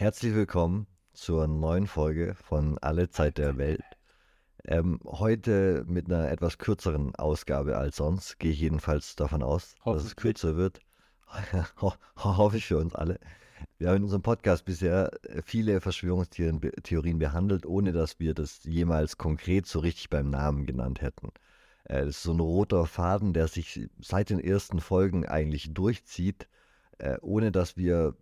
Herzlich willkommen zur neuen Folge von Alle Zeit der Welt. Ähm, heute mit einer etwas kürzeren Ausgabe als sonst, gehe ich jedenfalls davon aus, dass es kürzer wird. Ho hoffe ich für uns alle. Wir haben in unserem Podcast bisher viele Verschwörungstheorien behandelt, ohne dass wir das jemals konkret so richtig beim Namen genannt hätten. Äh, das ist so ein roter Faden, der sich seit den ersten Folgen eigentlich durchzieht, äh, ohne dass wir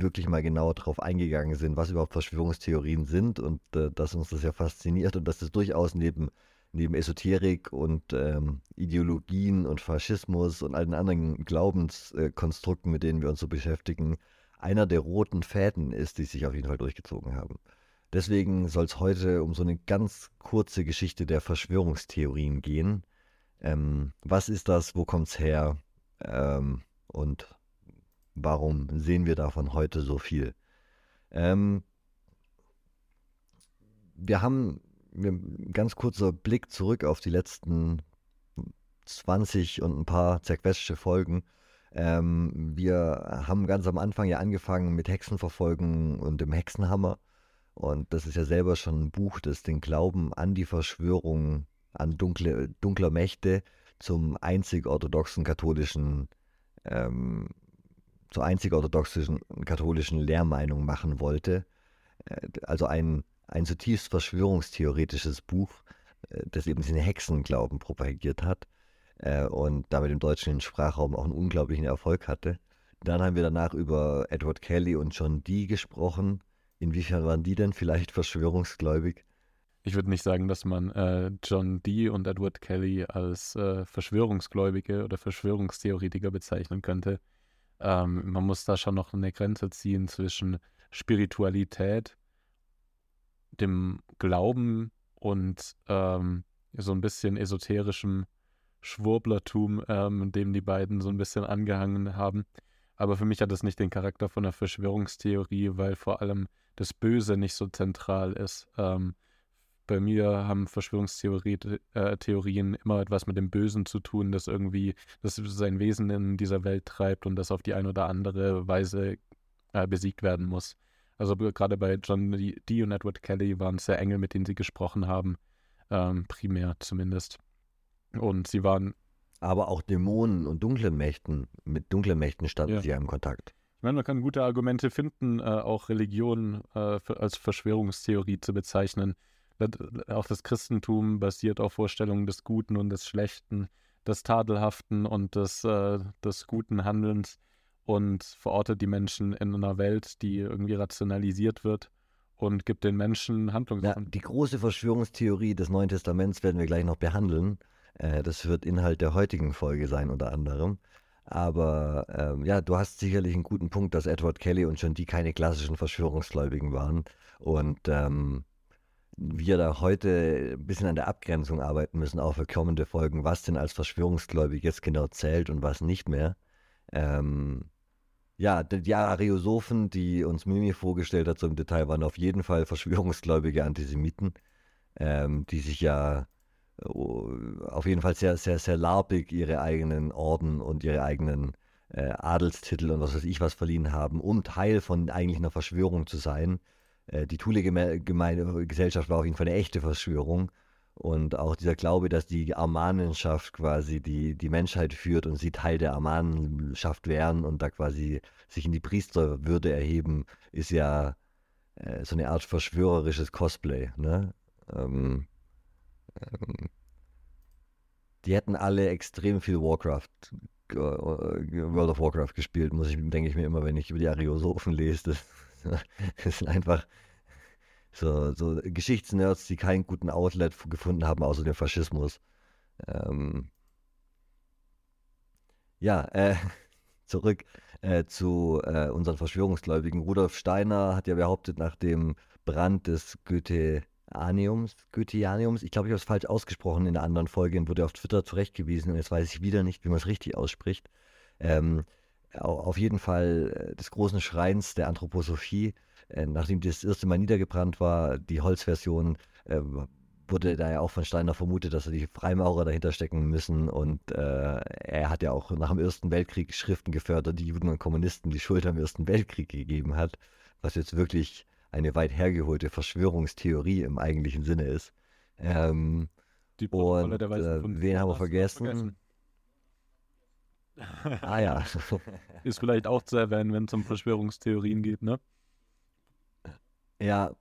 wirklich mal genauer darauf eingegangen sind, was überhaupt Verschwörungstheorien sind und äh, dass uns das ja fasziniert und dass das durchaus neben, neben Esoterik und ähm, Ideologien und Faschismus und allen anderen Glaubenskonstrukten, mit denen wir uns so beschäftigen, einer der roten Fäden ist, die sich auf jeden Fall durchgezogen haben. Deswegen soll es heute um so eine ganz kurze Geschichte der Verschwörungstheorien gehen. Ähm, was ist das? Wo kommt es her? Ähm, und warum sehen wir davon heute so viel? Ähm, wir haben ein ganz kurzer Blick zurück auf die letzten 20 und ein paar zerquetschte Folgen. Ähm, wir haben ganz am Anfang ja angefangen mit Hexenverfolgen und dem Hexenhammer. Und das ist ja selber schon ein Buch, das den Glauben an die Verschwörung, an dunkle, dunkler Mächte zum einzig orthodoxen katholischen ähm, zur einzig orthodoxischen katholischen Lehrmeinung machen wollte. Äh, also ein, ein zutiefst verschwörungstheoretisches Buch, äh, das eben den Hexenglauben propagiert hat äh, und damit im deutschen Sprachraum auch einen unglaublichen Erfolg hatte. Dann haben wir danach über Edward Kelly und John Dee gesprochen. Inwiefern waren die denn vielleicht verschwörungsgläubig? Ich würde nicht sagen, dass man äh, John Dee und Edward Kelly als äh, Verschwörungsgläubige oder Verschwörungstheoretiker bezeichnen könnte. Ähm, man muss da schon noch eine Grenze ziehen zwischen Spiritualität, dem Glauben und ähm, so ein bisschen esoterischem Schwurblertum, ähm, dem die beiden so ein bisschen angehangen haben. Aber für mich hat das nicht den Charakter von einer Verschwörungstheorie, weil vor allem das Böse nicht so zentral ist. Ähm, bei mir haben Verschwörungstheorien äh, immer etwas mit dem Bösen zu tun, das irgendwie das sein Wesen in dieser Welt treibt und das auf die eine oder andere Weise äh, besiegt werden muss. Also gerade bei John Dee und Edward Kelly waren es ja Engel, mit denen sie gesprochen haben, ähm, primär zumindest. Und sie waren. Aber auch Dämonen und dunklen Mächten, mit dunklen Mächten standen ja. sie ja im Kontakt. Ich meine, man kann gute Argumente finden, äh, auch Religion äh, als Verschwörungstheorie zu bezeichnen auch das Christentum basiert auf Vorstellungen des Guten und des Schlechten, des Tadelhaften und des, äh, des guten Handelns und verortet die Menschen in einer Welt, die irgendwie rationalisiert wird und gibt den Menschen Handlungen. Ja, die große Verschwörungstheorie des Neuen Testaments werden wir gleich noch behandeln. Äh, das wird Inhalt der heutigen Folge sein, unter anderem. Aber ähm, ja, du hast sicherlich einen guten Punkt, dass Edward Kelly und John Dee keine klassischen Verschwörungsgläubigen waren. Und ähm, wir da heute ein bisschen an der Abgrenzung arbeiten müssen, auch für kommende Folgen, was denn als verschwörungsgläubig jetzt genau zählt und was nicht mehr. Ähm, ja, die Ariosophen, die uns Mimi vorgestellt hat, so im Detail, waren auf jeden Fall verschwörungsgläubige Antisemiten, ähm, die sich ja oh, auf jeden Fall sehr, sehr, sehr larbig ihre eigenen Orden und ihre eigenen äh, Adelstitel und was weiß ich was verliehen haben, um Teil von eigentlich einer Verschwörung zu sein äh, die Thule-Gesellschaft war auf jeden Fall eine echte Verschwörung. Und auch dieser Glaube, dass die Armanenschaft quasi die, die Menschheit führt und sie Teil der Armanenschaft wären und da quasi sich in die Priesterwürde erheben, ist ja äh, so eine Art verschwörerisches Cosplay. Ne? Ähm, ähm, die hätten alle extrem viel Warcraft, äh, World of Warcraft gespielt, muss ich, denke ich mir immer, wenn ich über die Ariosophen lese. das sind einfach so, so Geschichtsnerds, die keinen guten Outlet gefunden haben, außer dem Faschismus. Ähm, ja, äh, zurück äh, zu äh, unseren Verschwörungsgläubigen. Rudolf Steiner hat ja behauptet, nach dem Brand des Goetheaniums, Goetheaniums, ich glaube, ich habe es falsch ausgesprochen in der anderen Folge und wurde auf Twitter zurechtgewiesen und jetzt weiß ich wieder nicht, wie man es richtig ausspricht. Ähm, auf jeden Fall äh, des großen Schreins der Anthroposophie, äh, nachdem das erste Mal niedergebrannt war, die Holzversion, äh, wurde da ja auch von Steiner vermutet, dass er die Freimaurer dahinter stecken müssen. Und äh, er hat ja auch nach dem Ersten Weltkrieg Schriften gefördert, die Juden und Kommunisten die Schuld am Ersten Weltkrieg gegeben hat. was jetzt wirklich eine weit hergeholte Verschwörungstheorie im eigentlichen Sinne ist. Ähm, Die und Protokolle der äh, wen haben wir du vergessen? Ah ja. Ist vielleicht auch zu erwähnen, wenn es um Verschwörungstheorien geht, ne? Ja,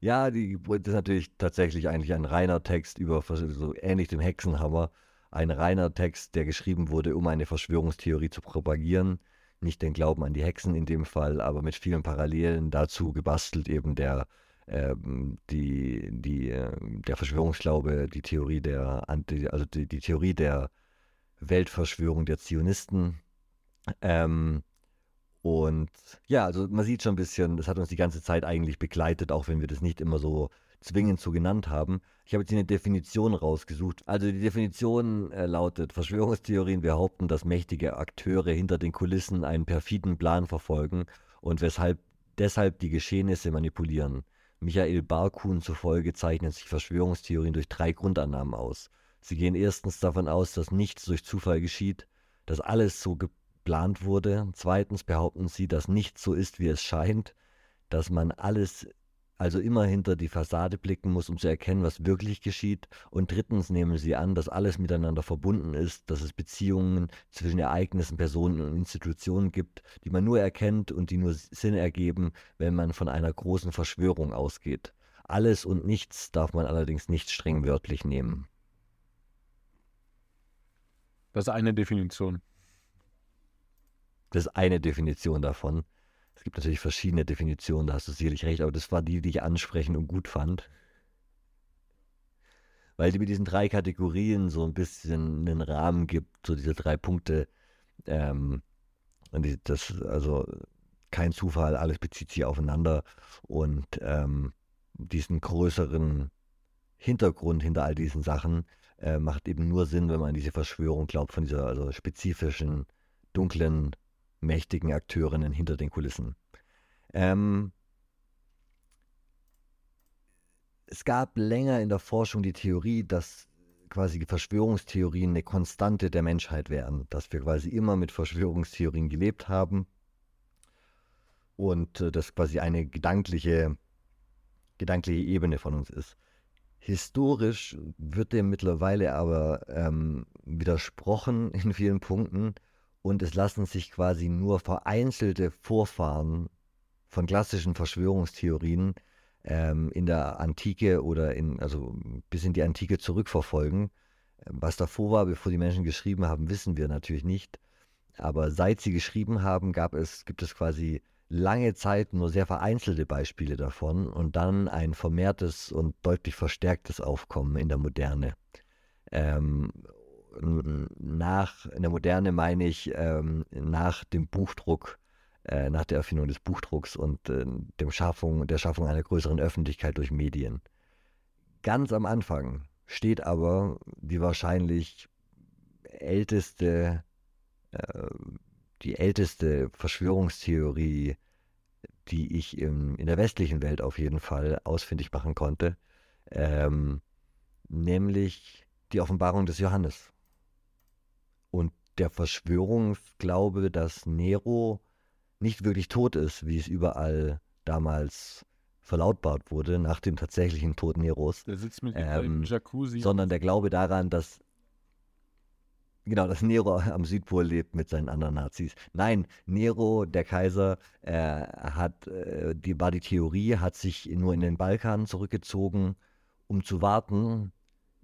ja, die, das ist natürlich tatsächlich eigentlich ein reiner Text über, so ähnlich dem Hexenhammer, ein reiner Text, der geschrieben wurde, um eine Verschwörungstheorie zu propagieren. Nicht den Glauben an die Hexen in dem Fall, aber mit vielen Parallelen dazu gebastelt eben der, ähm, die, die, äh, der Verschwörungsglaube, die Theorie der, also die, die Theorie der Weltverschwörung der Zionisten. Ähm, und ja, also man sieht schon ein bisschen, das hat uns die ganze Zeit eigentlich begleitet, auch wenn wir das nicht immer so zwingend so genannt haben. Ich habe jetzt hier eine Definition rausgesucht. Also die Definition äh, lautet, Verschwörungstheorien behaupten, dass mächtige Akteure hinter den Kulissen einen perfiden Plan verfolgen und weshalb deshalb die Geschehnisse manipulieren. Michael Barkuhn zufolge zeichnen sich Verschwörungstheorien durch drei Grundannahmen aus. Sie gehen erstens davon aus, dass nichts durch Zufall geschieht, dass alles so geplant wurde. Zweitens behaupten sie, dass nichts so ist, wie es scheint, dass man alles also immer hinter die Fassade blicken muss, um zu erkennen, was wirklich geschieht. Und drittens nehmen sie an, dass alles miteinander verbunden ist, dass es Beziehungen zwischen Ereignissen, Personen und Institutionen gibt, die man nur erkennt und die nur Sinn ergeben, wenn man von einer großen Verschwörung ausgeht. Alles und nichts darf man allerdings nicht streng wörtlich nehmen. Das ist eine Definition. Das ist eine Definition davon. Es gibt natürlich verschiedene Definitionen, da hast du sicherlich recht, aber das war die, die ich ansprechend und gut fand. Weil die mit diesen drei Kategorien so ein bisschen einen Rahmen gibt, so diese drei Punkte. Ähm, und die, das, also kein Zufall, alles bezieht sich aufeinander und ähm, diesen größeren Hintergrund hinter all diesen Sachen äh, macht eben nur Sinn, wenn man an diese Verschwörung glaubt von dieser also spezifischen, dunklen, mächtigen Akteurinnen hinter den Kulissen. Ähm, es gab länger in der Forschung die Theorie, dass quasi Verschwörungstheorien eine Konstante der Menschheit wären, dass wir quasi immer mit Verschwörungstheorien gelebt haben und äh, das quasi eine gedankliche, gedankliche Ebene von uns ist. Historisch wird dem mittlerweile aber ähm, widersprochen in vielen Punkten und es lassen sich quasi nur vereinzelte Vorfahren von klassischen Verschwörungstheorien ähm, in der Antike oder in, also bis in die Antike zurückverfolgen. Was davor war, bevor die Menschen geschrieben haben, wissen wir natürlich nicht. Aber seit sie geschrieben haben, gab es, gibt es quasi lange Zeit nur sehr vereinzelte Beispiele davon und dann ein vermehrtes und deutlich verstärktes Aufkommen in der Moderne. Ähm, nach in der Moderne meine ich ähm, nach dem Buchdruck, äh, nach der Erfindung des Buchdrucks und äh, dem Schaffung, der Schaffung einer größeren Öffentlichkeit durch Medien. Ganz am Anfang steht aber die wahrscheinlich älteste, äh, die älteste Verschwörungstheorie, die ich im, in der westlichen Welt auf jeden Fall ausfindig machen konnte, ähm, nämlich die Offenbarung des Johannes. Und der Verschwörungsglaube, dass Nero nicht wirklich tot ist, wie es überall damals verlautbart wurde, nach dem tatsächlichen Tod Neros, Der sitzt mit Ähm, Jacuzzi. sondern der Glaube daran, dass genau, dass Nero am Südpol lebt mit seinen anderen Nazis. Nein, Nero, der Kaiser, äh, hat äh, die war die Theorie, hat sich nur in den Balkan zurückgezogen, um zu warten,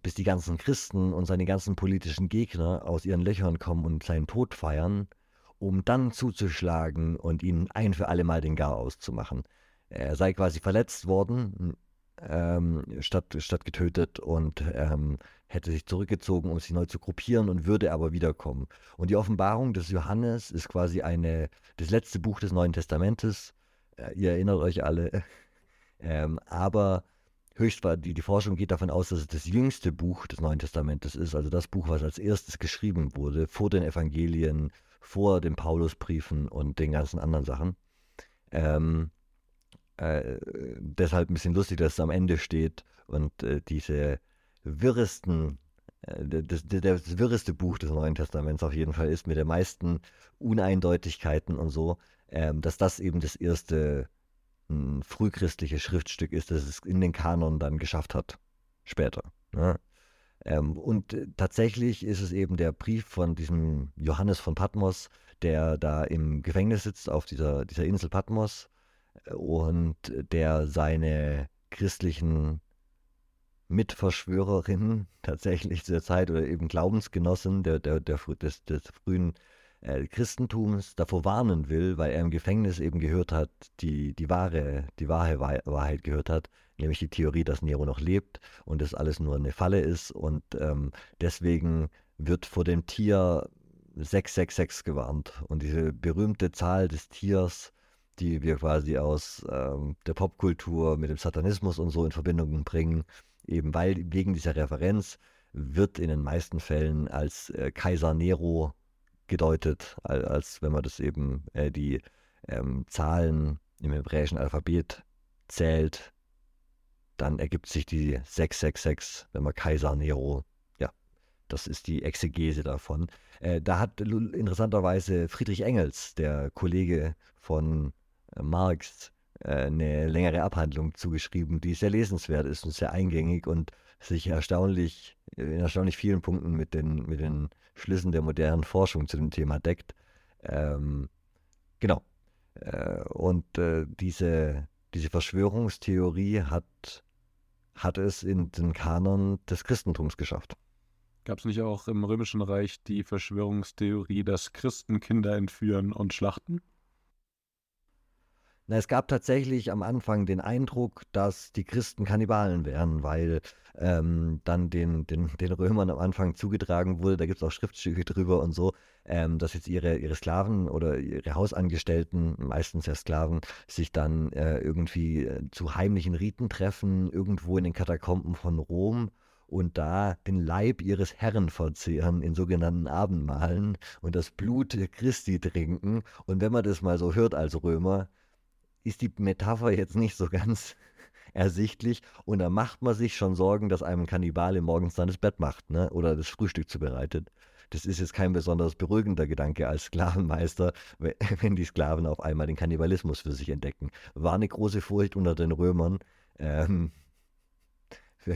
bis die ganzen Christen und seine ganzen politischen Gegner aus ihren Löchern kommen und seinen Tod feiern, um dann zuzuschlagen und ihnen ein für alle Mal den Garaus zu machen. Er sei quasi verletzt worden, ähm, statt, statt getötet und ähm, hätte sich zurückgezogen, um sich neu zu gruppieren und würde aber wiederkommen. Und die Offenbarung des Johannes ist quasi eine, das letzte Buch des Neuen Testamentes. Äh, ihr erinnert euch alle. ähm, aber höchst war die, die Forschung geht davon aus, dass es das jüngste Buch des Neuen Testamentes ist, also das Buch, was als erstes geschrieben wurde, vor den Evangelien, vor den Paulusbriefen und den ganzen anderen Sachen. Ähm, äh, deshalb ein bisschen lustig, dass es am Ende steht und äh, diese wirresten, äh, das, das, wirreste Buch des Neuen Testaments auf jeden Fall ist, mit den meisten Uneindeutigkeiten und so, ähm, dass das eben das erste ein frühchristliches Schriftstück ist, das es in den Kanon dann geschafft hat. Später. Ne? Ähm, und tatsächlich ist es eben der Brief von diesem Johannes von Patmos, der da im Gefängnis sitzt auf dieser, dieser Insel Patmos äh, und der seine christlichen Mitverschwörerinnen tatsächlich zu der Zeit oder eben Glaubensgenossen der, der, der, des, des frühen äh, Christentums davor warnen will, weil er im Gefängnis eben gehört hat, die, die wahre, die wahre Wahrheit gehört hat, nämlich die Theorie, dass Nero noch lebt und das alles nur eine Falle ist und ähm, deswegen wird vor dem Tier 666 gewarnt und diese berühmte Zahl des Tiers, die wir quasi aus ähm, der Popkultur mit dem Satanismus und so in Verbindung bringen, eben weil wegen dieser Referenz wird in den meisten Fällen als äh, Kaiser Nero gedeutet, als, als wenn man das eben äh, die ähm, Zahlen im hebräischen Alphabet zählt, dann ergibt sich die 666, wenn man Kaiser Nero, ja, das ist die Exegese davon. Äh, da hat interessanterweise Friedrich Engels, der Kollege von äh, Marx, eine längere Abhandlung zugeschrieben, die sehr lesenswert ist und sehr eingängig und sich erstaunlich, in erstaunlich vielen Punkten mit den, mit den Schlüssen der modernen Forschung zu dem Thema deckt. Ähm, genau. Äh, und äh, diese, diese Verschwörungstheorie hat, hat es in den Kanon des Christentums geschafft. Gab es nicht auch im Römischen Reich die Verschwörungstheorie, dass Christen Kinder entführen und schlachten? Na, es gab tatsächlich am Anfang den Eindruck, dass die Christen Kannibalen wären, weil ähm, dann den, den, den Römern am Anfang zugetragen wurde, da gibt es auch Schriftstücke drüber und so, ähm, dass jetzt ihre, ihre Sklaven oder ihre Hausangestellten, meistens ja Sklaven, sich dann äh, irgendwie äh, zu heimlichen Riten treffen, irgendwo in den Katakomben von Rom und da den Leib ihres Herrn verzehren in sogenannten Abendmahlen und das Blut Christi trinken. Und wenn man das mal so hört als Römer, ist die Metapher jetzt nicht so ganz ersichtlich und da macht man sich schon Sorgen, dass einem Kannibale morgens dann das Bett macht ne? oder das Frühstück zubereitet. Das ist jetzt kein besonders beruhigender Gedanke als Sklavenmeister, wenn die Sklaven auf einmal den Kannibalismus für sich entdecken. War eine große Furcht unter den Römern. Ähm,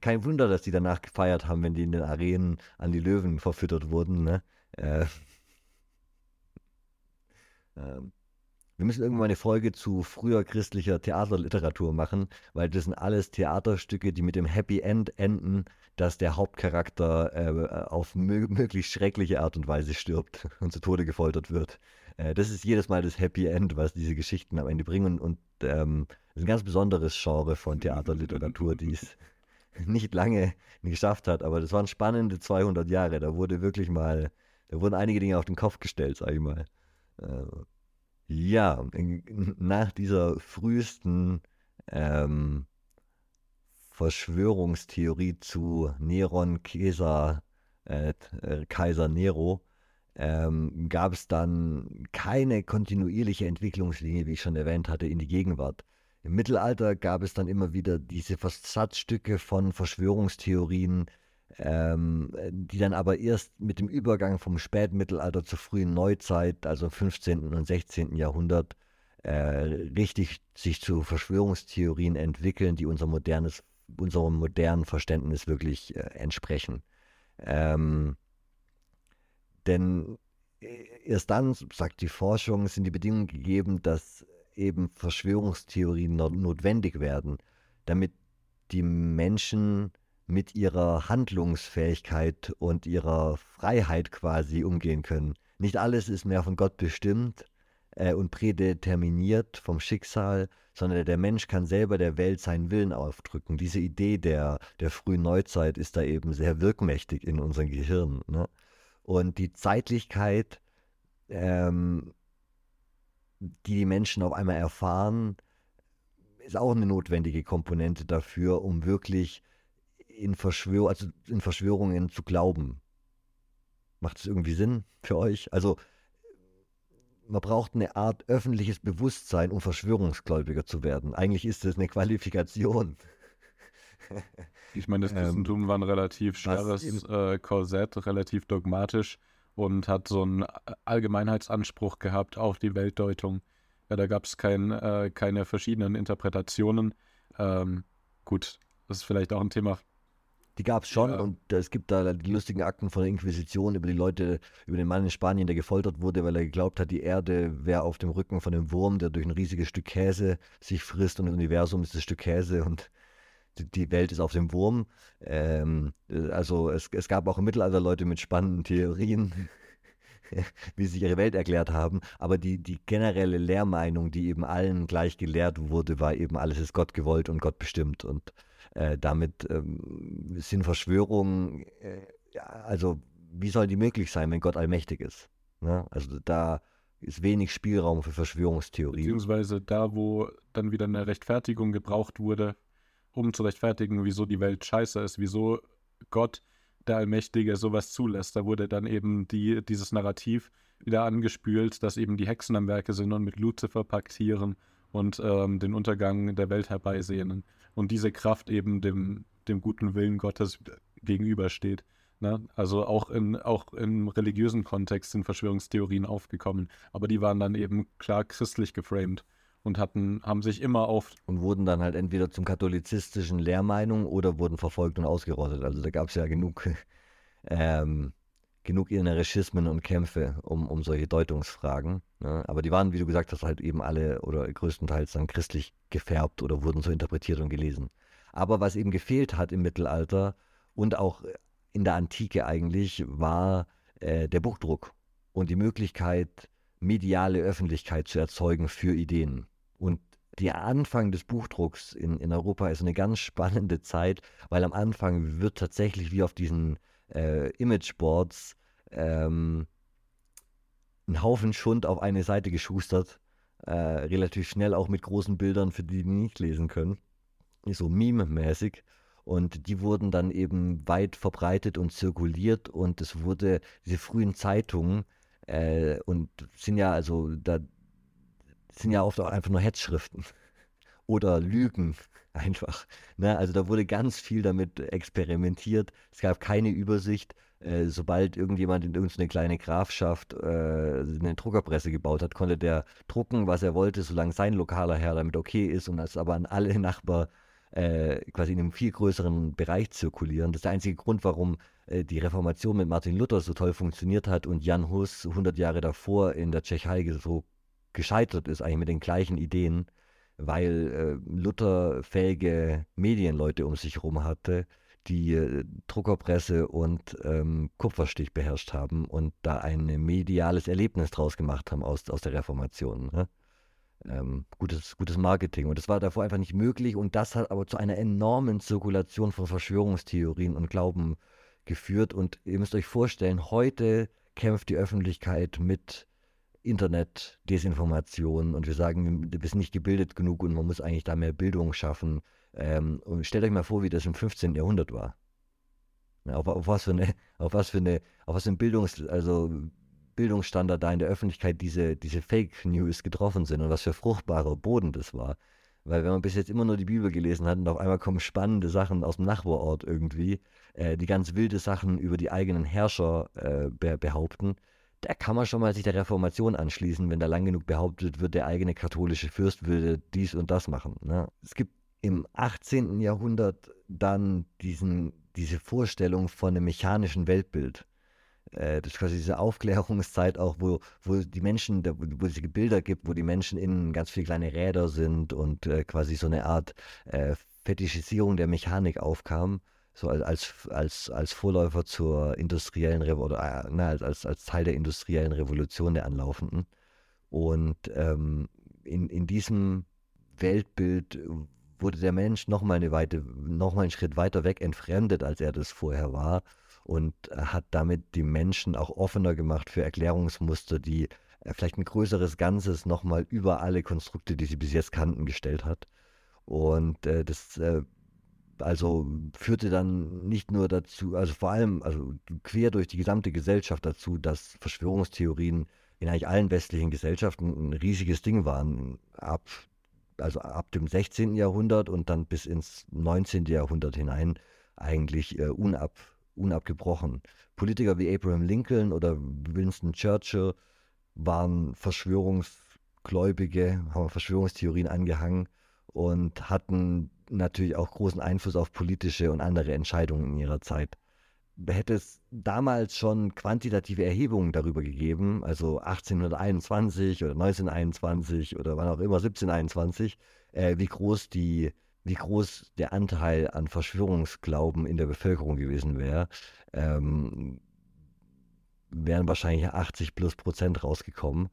kein Wunder, dass die danach gefeiert haben, wenn die in den Arenen an die Löwen verfüttert wurden. Ne? Äh, ähm, wir müssen irgendwann eine Folge zu früher christlicher Theaterliteratur machen, weil das sind alles Theaterstücke, die mit dem Happy End enden, dass der Hauptcharakter äh, auf mö möglichst schreckliche Art und Weise stirbt und zu Tode gefoltert wird. Äh, das ist jedes Mal das Happy End, was diese Geschichten am Ende bringen. Und ähm, das ist ein ganz besonderes Genre von Theaterliteratur, die es nicht lange geschafft hat. Aber das waren spannende 200 Jahre. Da wurde wirklich mal, da wurden einige Dinge auf den Kopf gestellt, sag ich mal. Äh, ja, nach dieser frühesten ähm, Verschwörungstheorie zu Neron, Caesar, äh, äh, Kaiser Nero, ähm, gab es dann keine kontinuierliche Entwicklungslinie, wie ich schon erwähnt hatte, in die Gegenwart. Im Mittelalter gab es dann immer wieder diese Versatzstücke von Verschwörungstheorien, ähm, die dann aber erst mit dem Übergang vom Spätmittelalter zur frühen Neuzeit, also 15. und 16. Jahrhundert, äh, richtig sich zu Verschwörungstheorien entwickeln, die unser modernes, unserem modernen Verständnis wirklich äh, entsprechen. Ähm, denn äh, erst dann, sagt die Forschung, sind die Bedingungen gegeben, dass eben Verschwörungstheorien notwendig werden, damit die Menschen mit ihrer Handlungsfähigkeit und ihrer Freiheit quasi umgehen können. Nicht alles ist mehr von Gott bestimmt äh, und prädeterminiert vom Schicksal, sondern der Mensch kann selber der Welt seinen Willen aufdrücken. Diese Idee der, der frühen Neuzeit ist da eben sehr wirkmächtig in unserem Gehirn. Ne? Und die Zeitlichkeit, ähm, die die Menschen auf einmal erfahren, ist auch eine notwendige Komponente dafür, um wirklich in, Verschwör also in Verschwörungen zu glauben. Macht es irgendwie Sinn für euch? Also man braucht eine Art öffentliches Bewusstsein, um Verschwörungsgläubiger zu werden. Eigentlich ist es eine Qualifikation. Ich meine, das ähm, Christentum ähm, war ein relativ starres äh, Korsett, relativ dogmatisch und hat so einen Allgemeinheitsanspruch gehabt auf die Weltdeutung. Ja, da gab es kein, äh, keine verschiedenen Interpretationen. Ähm, gut, das ist vielleicht auch ein Thema die gab es schon ja. und es gibt da die lustigen Akten von der Inquisition über die Leute, über den Mann in Spanien, der gefoltert wurde, weil er geglaubt hat, die Erde wäre auf dem Rücken von einem Wurm, der durch ein riesiges Stück Käse sich frisst und das Universum ist das Stück Käse und die Welt ist auf dem Wurm. Ähm, also es, es gab auch im Mittelalter Leute mit spannenden Theorien, wie sie ihre Welt erklärt haben. Aber die, die generelle Lehrmeinung, die eben allen gleich gelehrt wurde, war eben, alles ist Gott gewollt und Gott bestimmt. Und äh, damit ähm, sind Verschwörungen, äh, ja, also wie soll die möglich sein, wenn Gott allmächtig ist? Ne? Also da ist wenig Spielraum für Verschwörungstheorien. Beziehungsweise da, wo dann wieder eine Rechtfertigung gebraucht wurde, um zu rechtfertigen, wieso die Welt scheiße ist, wieso Gott, der Allmächtige, sowas zulässt. Da wurde dann eben die, dieses Narrativ wieder angespült, dass eben die Hexen am Werke sind und mit Luzifer paktieren und ähm, den Untergang der Welt herbeisehnen. Und diese Kraft eben dem, dem guten Willen Gottes gegenübersteht. Ne? Also auch, in, auch im religiösen Kontext sind Verschwörungstheorien aufgekommen, aber die waren dann eben klar christlich geframed und hatten, haben sich immer auf. Und wurden dann halt entweder zum katholizistischen Lehrmeinung oder wurden verfolgt und ausgerottet. Also da gab es ja genug, ähm, genug innere Schismen und Kämpfe um, um solche Deutungsfragen. Ne? Aber die waren, wie du gesagt hast, halt eben alle oder größtenteils dann christlich gefärbt oder wurden so interpretiert und gelesen. Aber was eben gefehlt hat im Mittelalter und auch in der Antike eigentlich, war äh, der Buchdruck und die Möglichkeit, mediale Öffentlichkeit zu erzeugen für Ideen. Und der Anfang des Buchdrucks in, in Europa ist eine ganz spannende Zeit, weil am Anfang wird tatsächlich wie auf diesen äh, Imageboards ähm, ein Haufen Schund auf eine Seite geschustert. Äh, relativ schnell auch mit großen Bildern, für die die nicht lesen können. So Meme-mäßig. Und die wurden dann eben weit verbreitet und zirkuliert und es wurde, diese frühen Zeitungen, äh, und sind ja, also da sind ja oft auch einfach nur Hetzschriften oder Lügen einfach. Ne? Also da wurde ganz viel damit experimentiert. Es gab keine Übersicht. Äh, sobald irgendjemand in irgendeine kleine Grafschaft äh, eine Druckerpresse gebaut hat, konnte der drucken, was er wollte, solange sein lokaler Herr damit okay ist und das aber an alle Nachbarn äh, quasi in einem viel größeren Bereich zirkulieren. Das ist der einzige Grund, warum äh, die Reformation mit Martin Luther so toll funktioniert hat und Jan Hus 100 Jahre davor in der Tschechei so gescheitert ist, eigentlich mit den gleichen Ideen, weil äh, Luther fähige Medienleute um sich herum hatte, die äh, Druckerpresse und ähm, Kupferstich beherrscht haben und da ein mediales Erlebnis draus gemacht haben aus, aus der Reformation. Ne? Ähm, gutes, gutes Marketing. Und das war davor einfach nicht möglich und das hat aber zu einer enormen Zirkulation von Verschwörungstheorien und Glauben geführt. Und ihr müsst euch vorstellen, heute kämpft die Öffentlichkeit mit Internet, Desinformation und wir sagen, du bist nicht gebildet genug und man muss eigentlich da mehr Bildung schaffen. Ähm, und stellt euch mal vor, wie das im 15. Jahrhundert war. Auf, auf, was für eine, auf was für eine, auf was für ein Bildungs, also Bildungsstandard da in der Öffentlichkeit diese, diese Fake News getroffen sind und was für fruchtbarer Boden das war. Weil wenn man bis jetzt immer nur die Bibel gelesen hat und auf einmal kommen spannende Sachen aus dem Nachbarort irgendwie, äh, die ganz wilde Sachen über die eigenen Herrscher äh, be behaupten, da kann man schon mal sich der Reformation anschließen, wenn da lang genug behauptet wird, der eigene katholische Fürst würde dies und das machen. Ne? Es gibt im 18. Jahrhundert dann diesen, diese Vorstellung von einem mechanischen Weltbild. Äh, das ist quasi diese Aufklärungszeit auch, wo, wo die Menschen, wo es Bilder gibt, wo die Menschen innen ganz viele kleine Räder sind und äh, quasi so eine Art äh, Fetischisierung der Mechanik aufkam so als, als, als Vorläufer zur industriellen Revolution, oder äh, na, als, als Teil der industriellen Revolution der Anlaufenden. Und ähm, in, in diesem Weltbild wurde der Mensch nochmal eine Weite, noch einen Schritt weiter weg entfremdet, als er das vorher war und hat damit die Menschen auch offener gemacht für Erklärungsmuster, die äh, vielleicht ein größeres Ganzes nochmal über alle Konstrukte, die sie bis jetzt kannten, gestellt hat. Und äh, das äh, also führte dann nicht nur dazu, also vor allem, also quer durch die gesamte Gesellschaft dazu, dass Verschwörungstheorien in eigentlich allen westlichen Gesellschaften ein riesiges Ding waren. Ab, also ab dem 16. Jahrhundert und dann bis ins 19. Jahrhundert hinein eigentlich äh, unab, unabgebrochen. Politiker wie Abraham Lincoln oder Winston Churchill waren Verschwörungs Gläubige, haben Verschwörungstheorien angehangen und hatten natürlich auch großen Einfluss auf politische und andere Entscheidungen in ihrer Zeit. Hätte es damals schon quantitative Erhebungen darüber gegeben, also 1821 oder 1921 oder wann auch immer, 1721, äh, wie groß die wie groß der Anteil an Verschwörungsglauben in der Bevölkerung gewesen wäre, ähm, wären wahrscheinlich 80 plus Prozent rausgekommen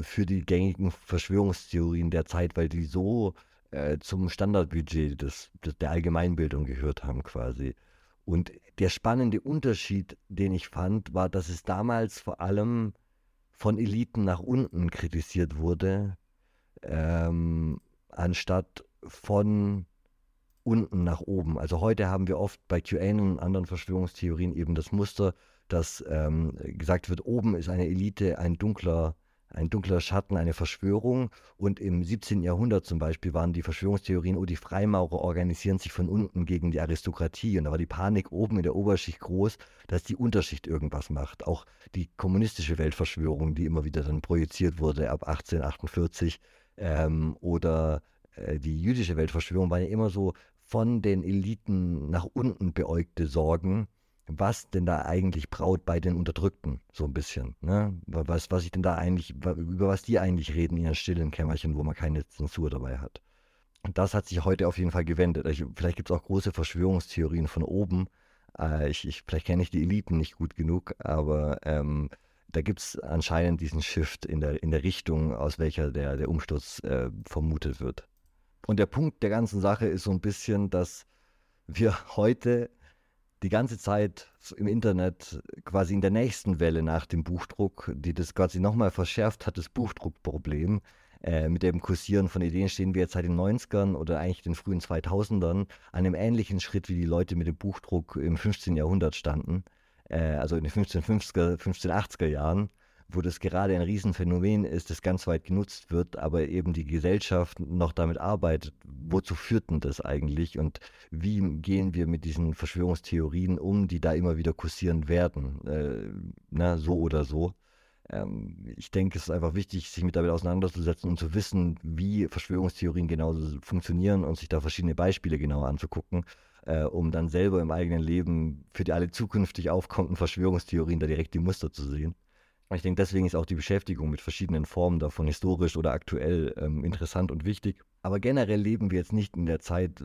für die gängigen Verschwörungstheorien der Zeit, weil die so äh, zum Standardbudget des, des, der Allgemeinbildung gehört haben quasi. Und der spannende Unterschied, den ich fand, war, dass es damals vor allem von Eliten nach unten kritisiert wurde, ähm, anstatt von unten nach oben. Also heute haben wir oft bei QAnon und anderen Verschwörungstheorien eben das Muster, dass ähm, gesagt wird, oben ist eine Elite, ein dunkler, ein dunkler Schatten, eine Verschwörung. Und im 17. Jahrhundert zum Beispiel waren die Verschwörungstheorien, oh, die Freimaurer organisieren sich von unten gegen die Aristokratie. Und da war die Panik oben in der Oberschicht groß, dass die Unterschicht irgendwas macht. Auch die kommunistische Weltverschwörung, die immer wieder dann projiziert wurde ab 1848. Ähm, oder äh, die jüdische Weltverschwörung waren ja immer so von den Eliten nach unten beäugte Sorgen, was denn da eigentlich braut bei den Unterdrückten, so ein bisschen. Ne? Was, was ich denn da eigentlich, über was die eigentlich reden in ihren stillen Kämmerchen, wo man keine Zensur dabei hat. Das hat sich heute auf jeden Fall gewendet. Ich, vielleicht gibt es auch große Verschwörungstheorien von oben. Äh, ich, ich, vielleicht kenne ich die Eliten nicht gut genug, aber ähm, da gibt es anscheinend diesen Shift in der, in der Richtung, aus welcher der, der Umsturz äh, vermutet wird. Und der Punkt der ganzen Sache ist so ein bisschen, dass wir heute die ganze Zeit im Internet quasi in der nächsten Welle nach dem Buchdruck, die das quasi nochmal verschärft hat, das Buchdruckproblem, äh, mit dem Kursieren von Ideen stehen wir jetzt seit den 90ern oder eigentlich den frühen 2000ern an einem ähnlichen Schritt, wie die Leute mit dem Buchdruck im 15. Jahrhundert standen, äh, also in den 1550er, 1580er Jahren wo das gerade ein Riesenphänomen ist, das ganz weit genutzt wird, aber eben die Gesellschaft noch damit arbeitet. Wozu führt denn das eigentlich und wie gehen wir mit diesen Verschwörungstheorien um, die da immer wieder kursieren werden, äh, na, so oder so. Ähm, ich denke, es ist einfach wichtig, sich mit damit auseinanderzusetzen und zu wissen, wie Verschwörungstheorien genau funktionieren und sich da verschiedene Beispiele genauer anzugucken. Äh, um dann selber im eigenen Leben für die alle zukünftig aufkommenden Verschwörungstheorien da direkt die Muster zu sehen. Ich denke, deswegen ist auch die Beschäftigung mit verschiedenen Formen davon historisch oder aktuell ähm, interessant und wichtig. Aber generell leben wir jetzt nicht in der Zeit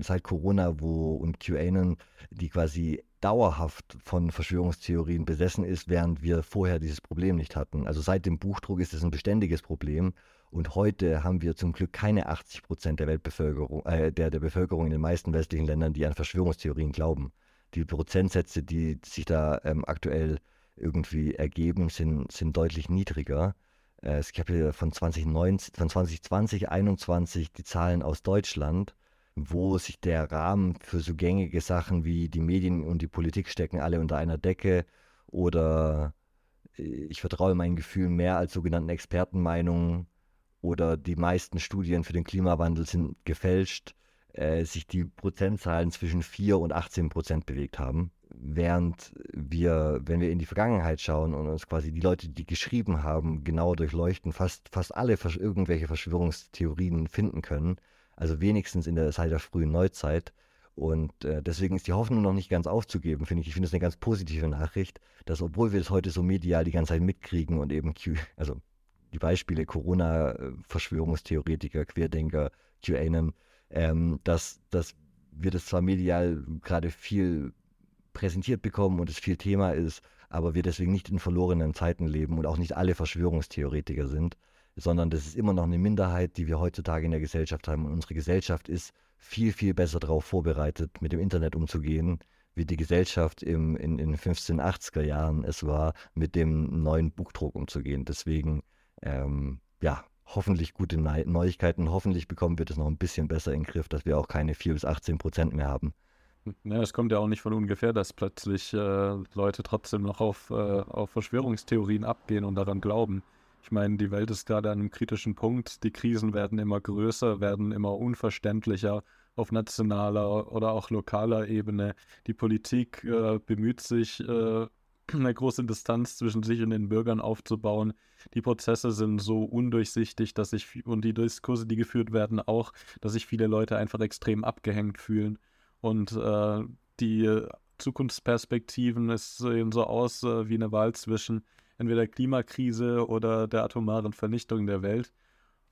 seit Corona, wo und QAnon, die quasi dauerhaft von Verschwörungstheorien besessen ist, während wir vorher dieses Problem nicht hatten. Also seit dem Buchdruck ist es ein beständiges Problem. Und heute haben wir zum Glück keine 80 Prozent der Weltbevölkerung, äh, der, der Bevölkerung in den meisten westlichen Ländern, die an Verschwörungstheorien glauben. Die Prozentsätze, die sich da ähm, aktuell irgendwie ergeben, sind, sind deutlich niedriger. Äh, ich habe hier von 2019, von 2020, 2021 die Zahlen aus Deutschland, wo sich der Rahmen für so gängige Sachen wie die Medien und die Politik stecken alle unter einer Decke oder äh, ich vertraue meinen Gefühlen mehr als sogenannten Expertenmeinungen oder die meisten Studien für den Klimawandel sind gefälscht, äh, sich die Prozentzahlen zwischen 4 und 18 Prozent bewegt haben während wir, wenn wir in die Vergangenheit schauen und uns quasi die Leute, die geschrieben haben, genau durchleuchten, fast, fast alle irgendwelche Verschwörungstheorien finden können. Also wenigstens in der, seit der frühen Neuzeit. Und äh, deswegen ist die Hoffnung noch nicht ganz aufzugeben, finde ich. Ich finde es eine ganz positive Nachricht, dass obwohl wir das heute so medial die ganze Zeit mitkriegen und eben, Q, also die Beispiele Corona-Verschwörungstheoretiker, Querdenker, QAnon, ähm, dass, dass wir das zwar medial gerade viel präsentiert bekommen und es viel Thema ist, aber wir deswegen nicht in verlorenen Zeiten leben und auch nicht alle Verschwörungstheoretiker sind, sondern das ist immer noch eine Minderheit, die wir heutzutage in der Gesellschaft haben. Und unsere Gesellschaft ist viel, viel besser darauf vorbereitet, mit dem Internet umzugehen, wie die Gesellschaft im, in, den 1580er Jahren es war, mit dem neuen Buchdruck umzugehen. Deswegen, ähm, ja, hoffentlich gute Neuigkeiten. Hoffentlich bekommen wir das noch ein bisschen besser in den Griff, dass wir auch keine 4 bis 18 Prozent mehr haben. Ja, es kommt ja auch nicht von ungefähr, dass plötzlich äh, Leute trotzdem noch auf, äh, auf Verschwörungstheorien abgehen und daran glauben. Ich meine, die Welt ist gerade an einem kritischen Punkt. Die Krisen werden immer größer, werden immer unverständlicher auf nationaler oder auch lokaler Ebene. Die Politik äh, bemüht sich, äh, eine große Distanz zwischen sich und den Bürgern aufzubauen. Die Prozesse sind so undurchsichtig, dass sich und die Diskurse, die geführt werden, auch, dass sich viele Leute einfach extrem abgehängt fühlen. Und äh, die Zukunftsperspektiven, sehen so aus äh, wie eine Wahl zwischen entweder Klimakrise oder der atomaren Vernichtung der Welt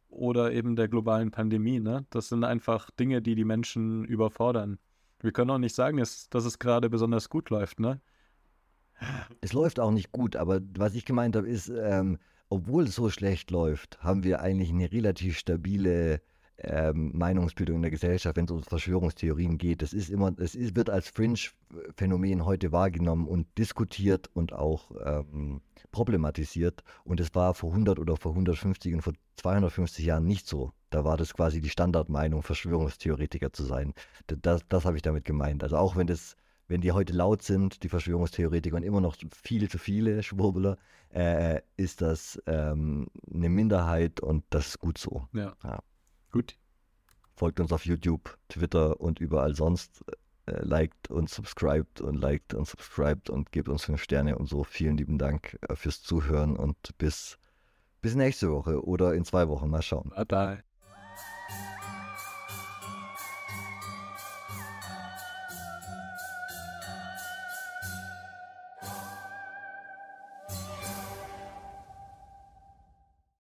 oder eben der globalen Pandemie. Ne? Das sind einfach Dinge, die die Menschen überfordern. Wir können auch nicht sagen, dass, dass es gerade besonders gut läuft. Ne? Es läuft auch nicht gut, aber was ich gemeint habe, ist, ähm, obwohl es so schlecht läuft, haben wir eigentlich eine relativ stabile ähm, Meinungsbildung in der Gesellschaft, wenn es um Verschwörungstheorien geht. Das ist immer, es ist, wird als Fringe-Phänomen heute wahrgenommen und diskutiert und auch ähm, problematisiert. Und es war vor 100 oder vor 150 und vor 250 Jahren nicht so. Da war das quasi die Standardmeinung, Verschwörungstheoretiker zu sein. Das, das habe ich damit gemeint. Also auch wenn das wenn die heute laut sind, die Verschwörungstheoretiker, und immer noch viel zu viele Schwurbler, äh, ist das ähm, eine Minderheit und das ist gut so. Ja. ja. Gut. Folgt uns auf YouTube, Twitter und überall sonst. Äh, liked und subscribed und liked und subscribed und gebt uns fünf Sterne und so. Vielen lieben Dank äh, fürs Zuhören und bis, bis nächste Woche oder in zwei Wochen. Mal schauen. Bye bye.